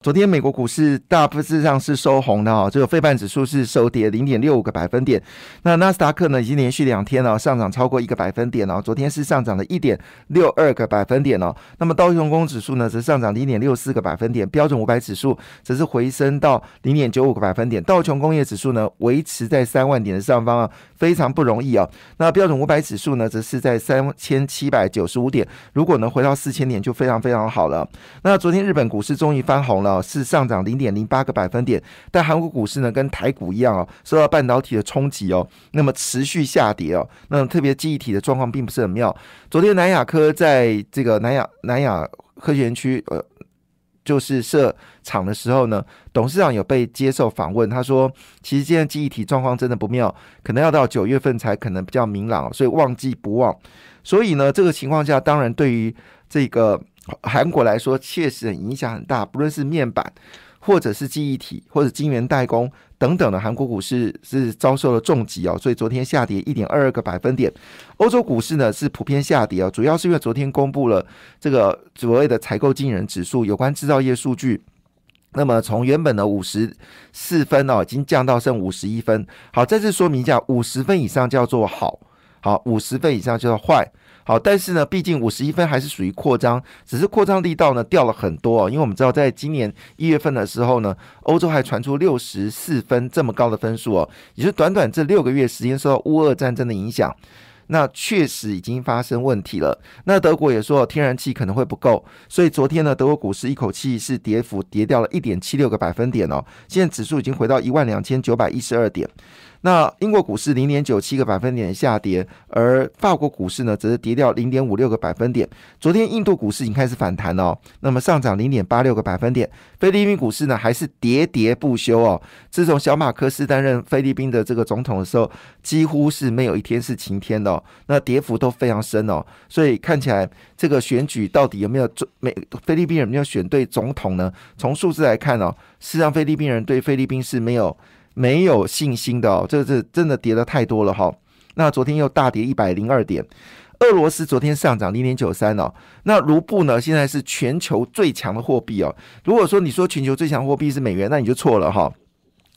昨天美国股市大部分上是收红的哦，这个费半指数是收跌零点六五个百分点。那纳斯达克呢已经连续两天了上涨超过一个百分点哦，昨天是上涨了一点六二个百分点哦。那么道琼工指数呢则上涨零点六四个百分点，标准五百指数则是回升到零点九五个百分点。道琼工业指数呢维持在三万点的上方啊，非常不容易啊。那标准五百指数呢则是在三千七百九十五点，如果能回到四千点就非常非常好了。那昨天日本股市终于翻红了。是上涨零点零八个百分点，但韩国股市呢，跟台股一样哦，受到半导体的冲击哦，那么持续下跌哦，那特别记忆体的状况并不是很妙。昨天南亚科在这个南亚南亚科学园区呃，就是设厂的时候呢，董事长有被接受访问，他说，其实现在记忆体状况真的不妙，可能要到九月份才可能比较明朗，所以旺季不旺。所以呢，这个情况下，当然对于这个。韩国来说，确实影响很大，不论是面板，或者是记忆体，或者晶圆代工等等的，韩国股市是遭受了重击哦，所以昨天下跌一点二二个百分点。欧洲股市呢是普遍下跌哦，主要是因为昨天公布了这个所谓的采购经人指数有关制造业数据，那么从原本的五十四分哦，已经降到剩五十一分。好，再次说明一下，五十分以上叫做好，好，五十分以上叫做坏。好，但是呢，毕竟五十一分还是属于扩张，只是扩张力道呢掉了很多哦。因为我们知道，在今年一月份的时候呢，欧洲还传出六十四分这么高的分数哦，也是短短这六个月时间受到乌俄战争的影响，那确实已经发生问题了。那德国也说天然气可能会不够，所以昨天呢，德国股市一口气是跌幅跌掉了一点七六个百分点哦，现在指数已经回到一万两千九百一十二点。那英国股市零点九七个百分点下跌，而法国股市呢，则是跌掉零点五六个百分点。昨天印度股市已经开始反弹哦，那么上涨零点八六个百分点。菲律宾股市呢，还是喋喋不休哦。自从小马克思担任菲律宾的这个总统的时候，几乎是没有一天是晴天的。那跌幅都非常深哦，所以看起来这个选举到底有没有中美菲律宾人有没有选对总统呢？从数字来看哦，事实上菲律宾人对菲律宾是没有。没有信心的哦，这是真的跌的太多了哈。那昨天又大跌一百零二点，俄罗斯昨天上涨零点九三哦。那卢布呢？现在是全球最强的货币哦。如果说你说全球最强货币是美元，那你就错了哈。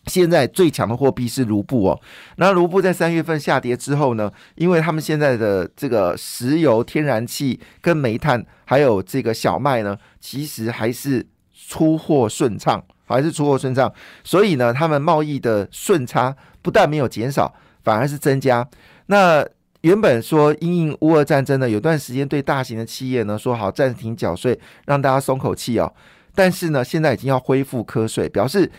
现在最强的货币是卢布哦。那卢布在三月份下跌之后呢？因为他们现在的这个石油、天然气跟煤炭，还有这个小麦呢，其实还是出货顺畅。还是出货顺畅，所以呢，他们贸易的顺差不但没有减少，反而是增加。那原本说因应乌俄战争呢，有段时间对大型的企业呢说好暂停缴税，让大家松口气哦。但是呢，现在已经要恢复瞌睡，表示。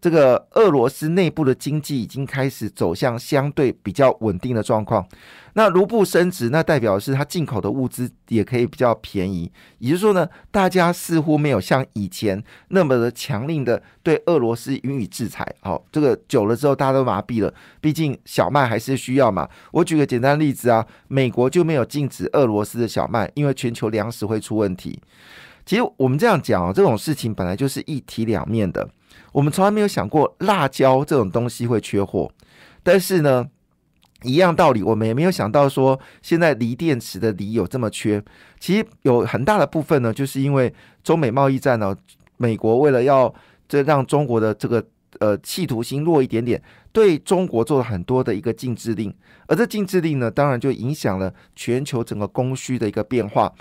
这个俄罗斯内部的经济已经开始走向相对比较稳定的状况。那卢布升值，那代表是它进口的物资也可以比较便宜。也就是说呢，大家似乎没有像以前那么的强硬的对俄罗斯予以制裁。好，这个久了之后，大家都麻痹了。毕竟小麦还是需要嘛。我举个简单例子啊，美国就没有禁止俄罗斯的小麦，因为全球粮食会出问题。其实我们这样讲啊，这种事情本来就是一体两面的。我们从来没有想过辣椒这种东西会缺货，但是呢，一样道理，我们也没有想到说现在锂电池的锂有这么缺。其实有很大的部分呢，就是因为中美贸易战呢，美国为了要这让中国的这个呃企图心弱一点点，对中国做了很多的一个禁制令，而这禁制令呢，当然就影响了全球整个供需的一个变化。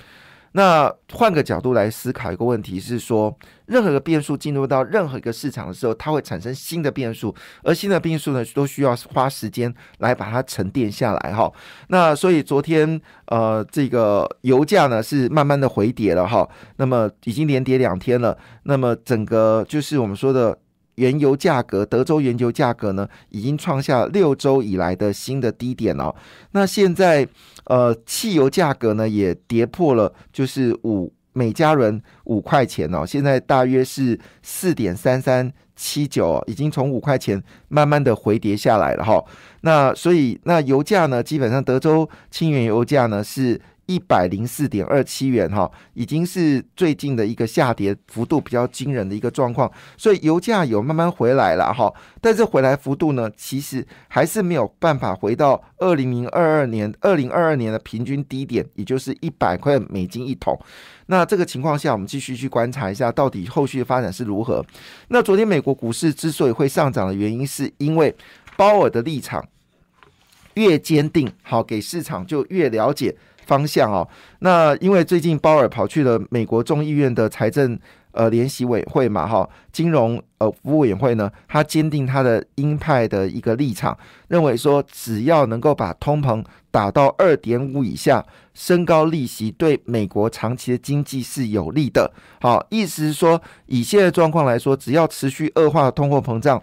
那换个角度来思考一个问题，是说任何一个变数进入到任何一个市场的时候，它会产生新的变数，而新的变数呢，都需要花时间来把它沉淀下来哈。那所以昨天呃，这个油价呢是慢慢的回跌了哈，那么已经连跌两天了，那么整个就是我们说的。原油价格，德州原油价格呢，已经创下六周以来的新的低点哦。那现在，呃，汽油价格呢也跌破了，就是五每加仑五块钱哦。现在大约是四点三三七九，已经从五块钱慢慢的回跌下来了哈。那所以，那油价呢，基本上德州轻原油价呢是一百零四点二七元哈，已经是最近的一个下跌幅度比较惊人的一个状况，所以油价有慢慢回来了哈，但是回来幅度呢，其实还是没有办法回到二零零二二年二零二二年的平均低点，也就是一百块美金一桶。那这个情况下，我们继续去观察一下，到底后续的发展是如何。那昨天美国股市之所以会上涨的原因，是因为鲍尔的立场越坚定，好给市场就越了解。方向哦，那因为最近鲍尔跑去了美国众议院的财政呃联席委会嘛，哈，金融呃服务委员会呢，他坚定他的鹰派的一个立场，认为说只要能够把通膨打到二点五以下，升高利息对美国长期的经济是有利的。好，意思是说以现在状况来说，只要持续恶化通货膨胀。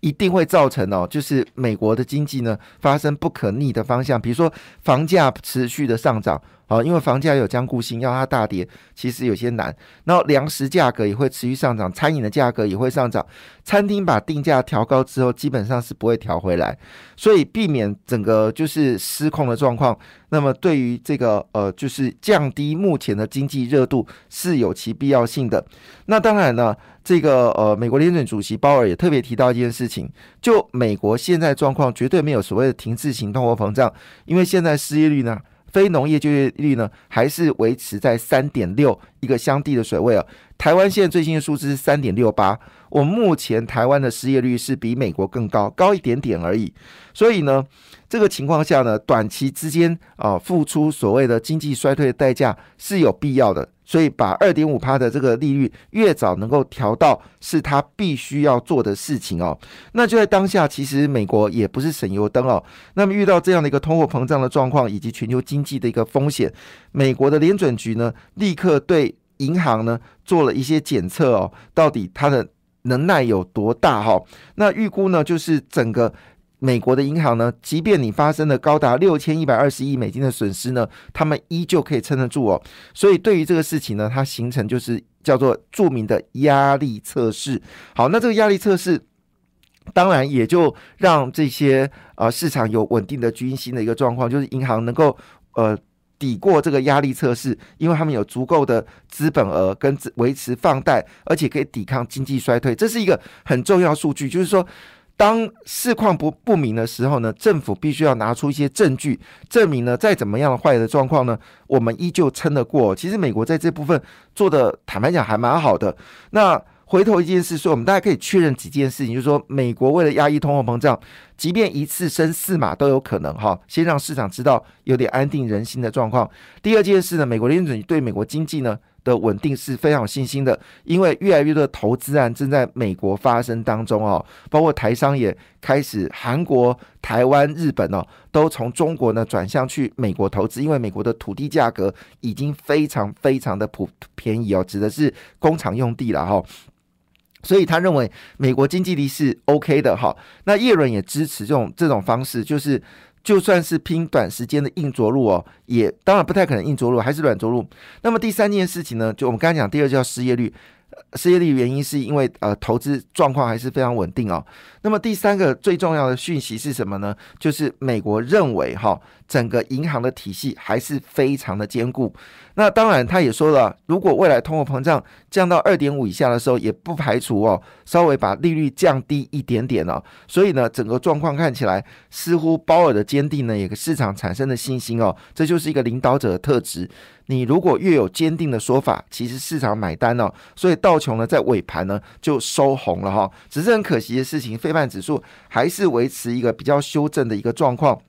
一定会造成哦，就是美国的经济呢发生不可逆的方向，比如说房价持续的上涨。好，因为房价有僵固性，要它大跌其实有些难。然后粮食价格也会持续上涨，餐饮的价格也会上涨。餐厅把定价调高之后，基本上是不会调回来，所以避免整个就是失控的状况。那么对于这个呃，就是降低目前的经济热度是有其必要性的。那当然呢，这个呃，美国联准主席鲍尔也特别提到一件事情，就美国现在状况绝对没有所谓的停滞型通货膨胀，因为现在失业率呢。非农业就业率呢，还是维持在三点六一个相地的水位啊。台湾现在最新的数字是三点六八，我们目前台湾的失业率是比美国更高，高一点点而已。所以呢，这个情况下呢，短期之间啊，付出所谓的经济衰退的代价是有必要的。所以，把二点五趴的这个利率越早能够调到，是他必须要做的事情哦。那就在当下，其实美国也不是省油灯哦。那么，遇到这样的一个通货膨胀的状况，以及全球经济的一个风险，美国的联准局呢，立刻对银行呢做了一些检测哦，到底它的能耐有多大哈？那预估呢，就是整个。美国的银行呢，即便你发生了高达六千一百二十亿美金的损失呢，他们依旧可以撑得住哦。所以对于这个事情呢，它形成就是叫做著名的压力测试。好，那这个压力测试，当然也就让这些呃市场有稳定的军心的一个状况，就是银行能够呃抵过这个压力测试，因为他们有足够的资本额跟维持放贷，而且可以抵抗经济衰退，这是一个很重要数据，就是说。当市况不不明的时候呢，政府必须要拿出一些证据证明呢，再怎么样的坏的状况呢，我们依旧撑得过。其实美国在这部分做的，坦白讲还蛮好的。那回头一件事说，我们大家可以确认几件事情，就是说，美国为了压抑通货膨胀，即便一次升四码都有可能哈，先让市场知道有点安定人心的状况。第二件事呢，美国联准对美国经济呢。的稳定是非常有信心的，因为越来越多的投资案正在美国发生当中哦，包括台商也开始，韩国、台湾、日本哦，都从中国呢转向去美国投资，因为美国的土地价格已经非常非常的普便宜哦，指的是工厂用地了哈，所以他认为美国经济力是 OK 的哈，那叶伦也支持这种这种方式，就是。就算是拼短时间的硬着陆哦，也当然不太可能硬着陆，还是软着陆。那么第三件事情呢，就我们刚才讲，第二叫失业率。失业率原因是因为呃投资状况还是非常稳定哦。那么第三个最重要的讯息是什么呢？就是美国认为哈整个银行的体系还是非常的坚固。那当然他也说了，如果未来通货膨胀降到二点五以下的时候，也不排除哦稍微把利率降低一点点哦。所以呢，整个状况看起来似乎鲍尔的坚定呢，也给市场产生的信心哦，这就是一个领导者的特质。你如果越有坚定的说法，其实市场买单哦。所以道琼呢在尾盘呢就收红了哈。只是很可惜的事情，非半指数还是维持一个比较修正的一个状况。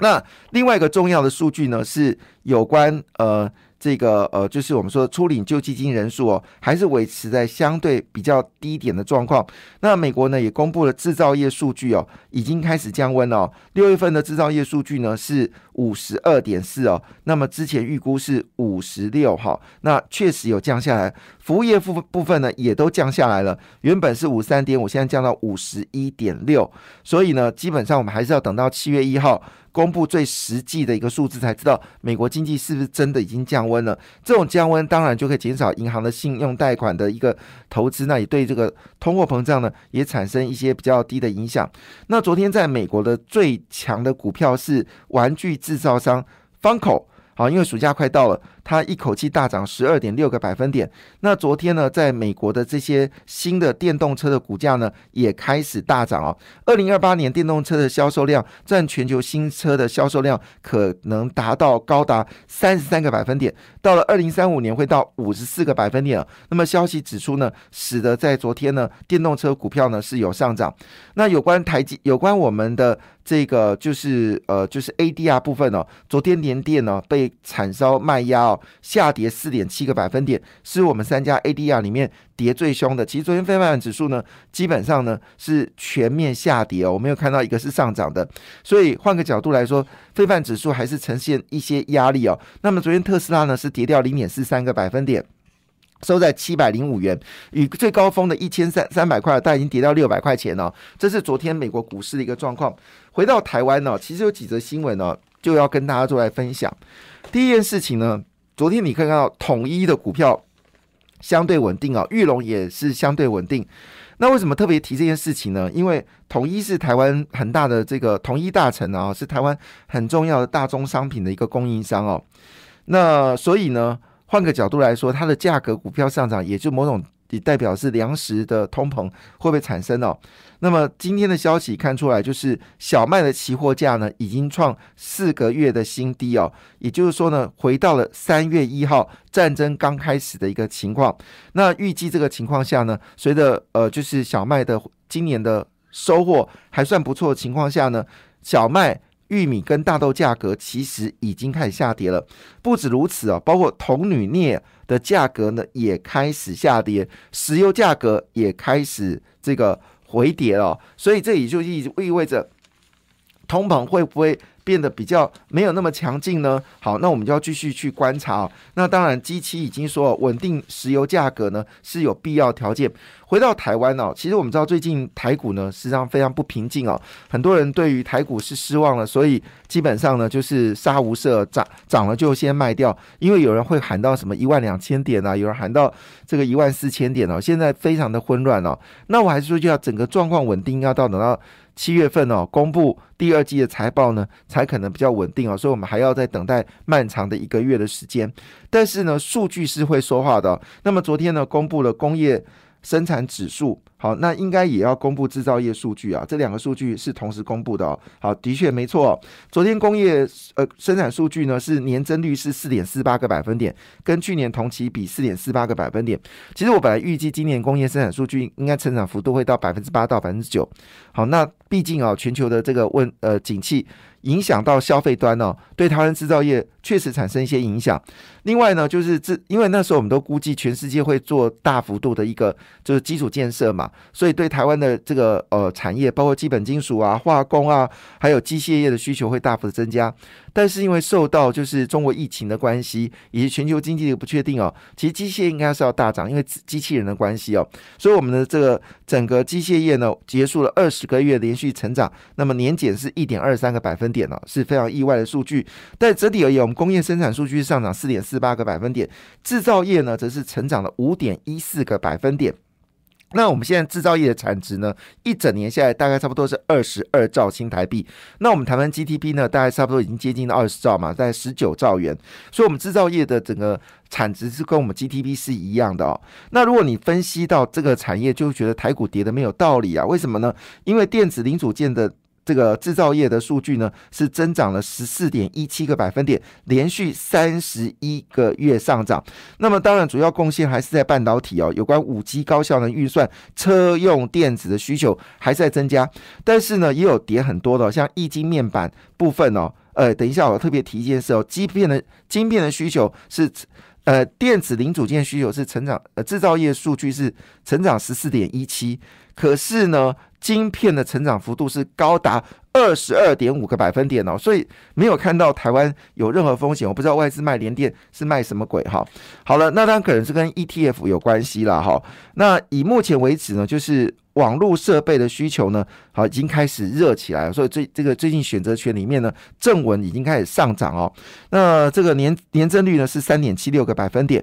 那另外一个重要的数据呢是有关呃。这个呃，就是我们说初领救济金人数哦，还是维持在相对比较低点的状况。那美国呢也公布了制造业数据哦，已经开始降温了。六月份的制造业数据呢是五十二点四哦，那么之前预估是五十六哈，那确实有降下来。服务业部部分呢也都降下来了，原本是五三点五，现在降到五十一点六。所以呢，基本上我们还是要等到七月一号。公布最实际的一个数字，才知道美国经济是不是真的已经降温了。这种降温当然就可以减少银行的信用贷款的一个投资，那也对这个通货膨胀呢也产生一些比较低的影响。那昨天在美国的最强的股票是玩具制造商方口。好，因为暑假快到了，它一口气大涨十二点六个百分点。那昨天呢，在美国的这些新的电动车的股价呢，也开始大涨哦。二零二八年电动车的销售量占全球新车的销售量可能达到高达三十三个百分点，到了二零三五年会到五十四个百分点。那么消息指出呢，使得在昨天呢，电动车股票呢是有上涨。那有关台积，有关我们的。这个就是呃，就是 ADR 部分哦。昨天联电呢被惨烧卖压哦，下跌四点七个百分点，是我们三家 ADR 里面跌最凶的。其实昨天非半指数呢，基本上呢是全面下跌哦，我没有看到一个是上涨的。所以换个角度来说，非半指数还是呈现一些压力哦。那么昨天特斯拉呢是跌掉零点四三个百分点。收在七百零五元，与最高峰的一千三三百块，但已经跌到六百块钱了。这是昨天美国股市的一个状况。回到台湾呢，其实有几则新闻呢，就要跟大家做来分享。第一件事情呢，昨天你可以看到统一的股票相对稳定啊，玉龙也是相对稳定。那为什么特别提这件事情呢？因为统一是台湾很大的这个统一大臣啊，是台湾很重要的大宗商品的一个供应商哦。那所以呢？换个角度来说，它的价格股票上涨，也就某种也代表是粮食的通膨会不会产生哦？那么今天的消息看出来，就是小麦的期货价呢，已经创四个月的新低哦。也就是说呢，回到了三月一号战争刚开始的一个情况。那预计这个情况下呢，随着呃，就是小麦的今年的收获还算不错的情况下呢，小麦。玉米跟大豆价格其实已经开始下跌了，不止如此啊，包括铜、铝、镍的价格呢也开始下跌，石油价格也开始这个回跌了，所以这也就意意味着通膨会不会？变得比较没有那么强劲呢。好，那我们就要继续去观察。那当然，机器已经说稳定石油价格呢是有必要条件。回到台湾哦，其实我们知道最近台股呢实际上非常不平静哦，很多人对于台股是失望了，所以基本上呢就是杀无赦，涨涨了就先卖掉，因为有人会喊到什么一万两千点啊，有人喊到这个一万四千点哦，现在非常的混乱哦。那我还是说，就要整个状况稳定，要到等到。七月份哦，公布第二季的财报呢，才可能比较稳定哦，所以我们还要再等待漫长的一个月的时间。但是呢，数据是会说话的。那么昨天呢，公布了工业。生产指数好，那应该也要公布制造业数据啊，这两个数据是同时公布的哦。好，的确没错。昨天工业呃生产数据呢是年增率是四点四八个百分点，跟去年同期比四点四八个百分点。其实我本来预计今年工业生产数据应该成长幅度会到百分之八到百分之九。好，那毕竟啊全球的这个问呃景气。影响到消费端呢，对台湾制造业确实产生一些影响。另外呢，就是这因为那时候我们都估计全世界会做大幅度的一个就是基础建设嘛，所以对台湾的这个呃产业，包括基本金属啊、化工啊，还有机械业的需求会大幅的增加。但是因为受到就是中国疫情的关系，以及全球经济的不确定哦，其实机械应该是要大涨，因为机器人的关系哦，所以我们的这个整个机械业呢，结束了二十个月连续成长，那么年减是一点二三个百分点哦，是非常意外的数据。但整体而言，我们工业生产数据上涨四点四八个百分点，制造业呢则是成长了五点一四个百分点。那我们现在制造业的产值呢，一整年下来大概差不多是二十二兆新台币。那我们台湾 GDP 呢，大概差不多已经接近了二十兆嘛，在十九兆元。所以，我们制造业的整个产值是跟我们 GDP 是一样的哦。那如果你分析到这个产业，就觉得台股跌的没有道理啊？为什么呢？因为电子零组件的。这个制造业的数据呢，是增长了十四点一七个百分点，连续三十一个月上涨。那么，当然主要贡献还是在半导体哦。有关五 G 高效能预算、车用电子的需求还在增加，但是呢，也有跌很多的，像液晶面板部分哦。呃，等一下，我特别提一件事哦，晶片的晶片的需求是。呃，电子零组件需求是成长，呃，制造业数据是成长十四点一七，可是呢，晶片的成长幅度是高达二十二点五个百分点哦，所以没有看到台湾有任何风险。我不知道外资卖联电是卖什么鬼哈。好了，那当然可能是跟 ETF 有关系了哈。那以目前为止呢，就是。网络设备的需求呢，好，已经开始热起来了。所以最这个最近选择权里面呢，正文已经开始上涨哦。那这个年年增率呢是三点七六个百分点。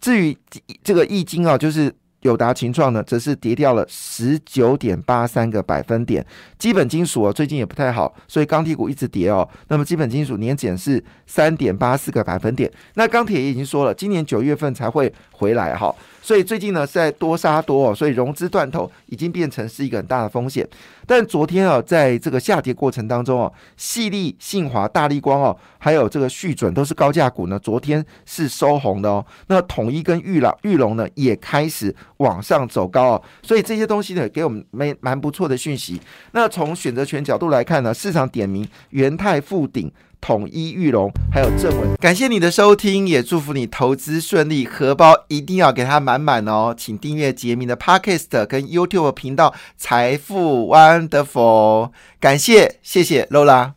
至于这个易经啊，就是友达、情创呢，则是跌掉了十九点八三个百分点。基本金属哦，最近也不太好，所以钢铁股一直跌哦。那么基本金属年减是三点八四个百分点。那钢铁也已经说了，今年九月份才会回来哈。所以最近呢是在多杀多哦，所以融资断头已经变成是一个很大的风险。但昨天啊，在这个下跌过程当中哦，细粒、信华、大力光哦，还有这个续准都是高价股呢，昨天是收红的哦。那统一跟玉朗、玉龙呢也开始往上走高哦，所以这些东西呢给我们蛮蛮不错的讯息。那从选择权角度来看呢，市场点名元泰、富鼎。统一玉龙，还有正文，感谢你的收听，也祝福你投资顺利，荷包一定要给它满满哦！请订阅杰明的 Podcast 跟 YouTube 频道财富 Wonderful，感谢，谢谢 Lola。